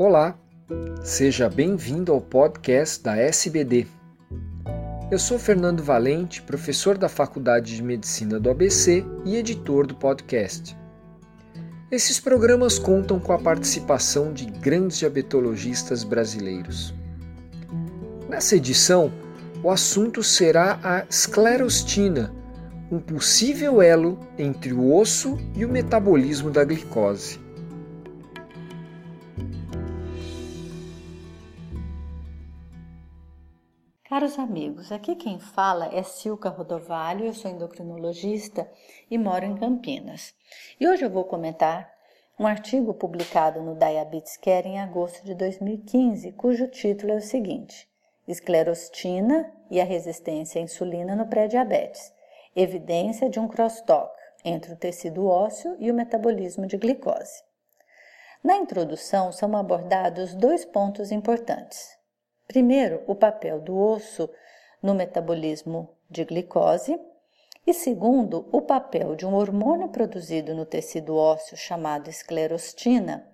Olá, seja bem-vindo ao podcast da SBD. Eu sou Fernando Valente, professor da Faculdade de Medicina do ABC e editor do podcast. Esses programas contam com a participação de grandes diabetologistas brasileiros. Nessa edição, o assunto será a esclerostina, um possível elo entre o osso e o metabolismo da glicose. Caros amigos, aqui quem fala é Silca Rodovalho, eu sou endocrinologista e moro em Campinas. E hoje eu vou comentar um artigo publicado no Diabetes Care em agosto de 2015, cujo título é o seguinte: Esclerostina e a resistência à insulina no pré-diabetes. Evidência de um crosstalk entre o tecido ósseo e o metabolismo de glicose. Na introdução são abordados dois pontos importantes. Primeiro, o papel do osso no metabolismo de glicose, e segundo, o papel de um hormônio produzido no tecido ósseo chamado esclerostina,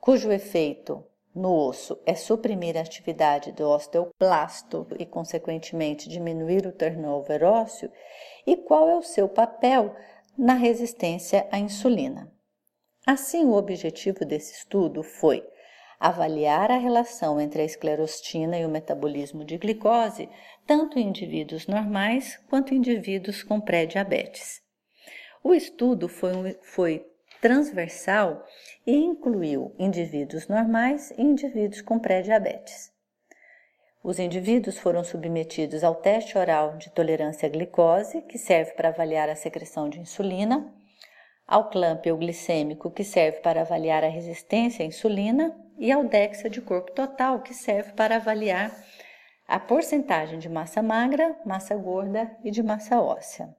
cujo efeito no osso é suprimir a atividade do osteoplasto e, consequentemente, diminuir o turnover ósseo, e qual é o seu papel na resistência à insulina. Assim, o objetivo desse estudo foi avaliar a relação entre a esclerostina e o metabolismo de glicose, tanto em indivíduos normais quanto em indivíduos com pré-diabetes. O estudo foi, foi transversal e incluiu indivíduos normais e indivíduos com pré-diabetes. Os indivíduos foram submetidos ao teste oral de tolerância à glicose, que serve para avaliar a secreção de insulina, ao clamp glicêmico, que serve para avaliar a resistência à insulina, e ao DEXA de corpo total, que serve para avaliar a porcentagem de massa magra, massa gorda e de massa óssea.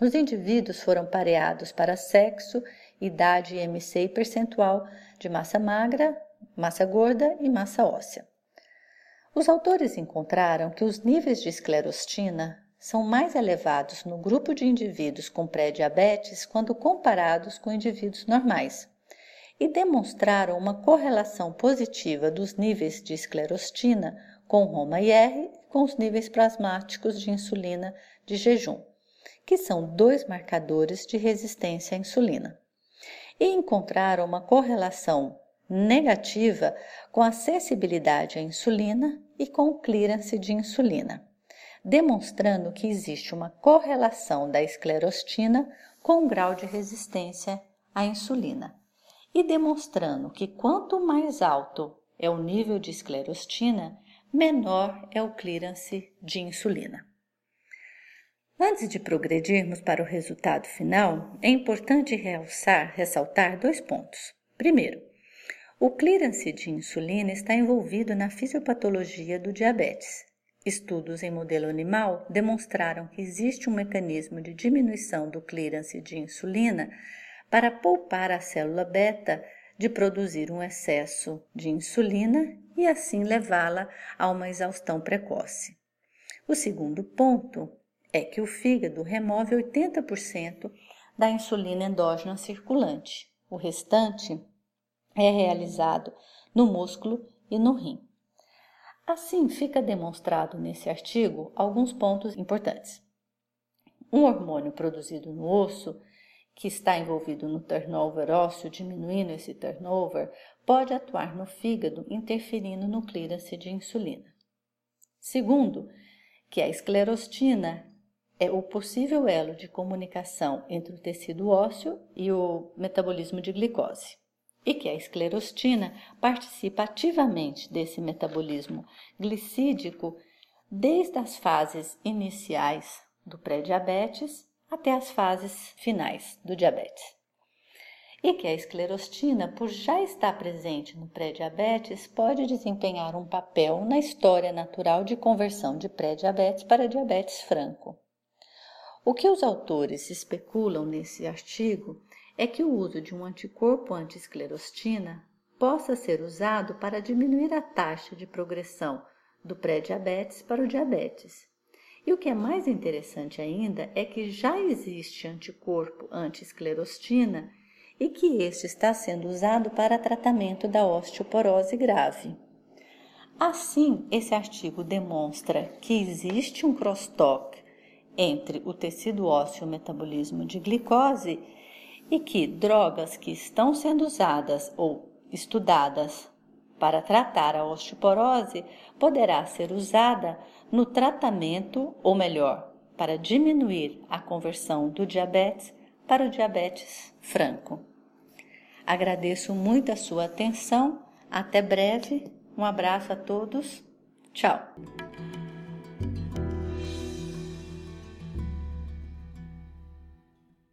Os indivíduos foram pareados para sexo, idade, IMC e percentual de massa magra, massa gorda e massa óssea. Os autores encontraram que os níveis de esclerostina são mais elevados no grupo de indivíduos com pré-diabetes quando comparados com indivíduos normais, e demonstraram uma correlação positiva dos níveis de esclerostina com Roma-IR e com os níveis plasmáticos de insulina de jejum que são dois marcadores de resistência à insulina, e encontraram uma correlação negativa com a sensibilidade à insulina e com o clearance de insulina, demonstrando que existe uma correlação da esclerostina com o grau de resistência à insulina, e demonstrando que quanto mais alto é o nível de esclerostina, menor é o clearance de insulina. Antes de progredirmos para o resultado final, é importante realçar, ressaltar dois pontos. Primeiro, o clearance de insulina está envolvido na fisiopatologia do diabetes. Estudos em modelo animal demonstraram que existe um mecanismo de diminuição do clearance de insulina para poupar a célula beta de produzir um excesso de insulina e assim levá-la a uma exaustão precoce. O segundo ponto é que o fígado remove 80% da insulina endógena circulante. O restante é realizado no músculo e no rim. Assim, fica demonstrado nesse artigo alguns pontos importantes. Um hormônio produzido no osso, que está envolvido no turnover ósseo, diminuindo esse turnover, pode atuar no fígado, interferindo no clearance de insulina. Segundo, que a esclerostina é o possível elo de comunicação entre o tecido ósseo e o metabolismo de glicose, e que a esclerostina participa ativamente desse metabolismo glicídico desde as fases iniciais do pré-diabetes até as fases finais do diabetes. E que a esclerostina, por já estar presente no pré-diabetes, pode desempenhar um papel na história natural de conversão de pré-diabetes para diabetes franco. O que os autores especulam nesse artigo é que o uso de um anticorpo anti-esclerostina possa ser usado para diminuir a taxa de progressão do pré-diabetes para o diabetes. E o que é mais interessante ainda é que já existe anticorpo anti-esclerostina e que este está sendo usado para tratamento da osteoporose grave. Assim, esse artigo demonstra que existe um crosstalk entre o tecido ósseo e o metabolismo de glicose e que drogas que estão sendo usadas ou estudadas para tratar a osteoporose poderá ser usada no tratamento, ou melhor, para diminuir a conversão do diabetes para o diabetes franco. Agradeço muito a sua atenção. Até breve. Um abraço a todos. Tchau.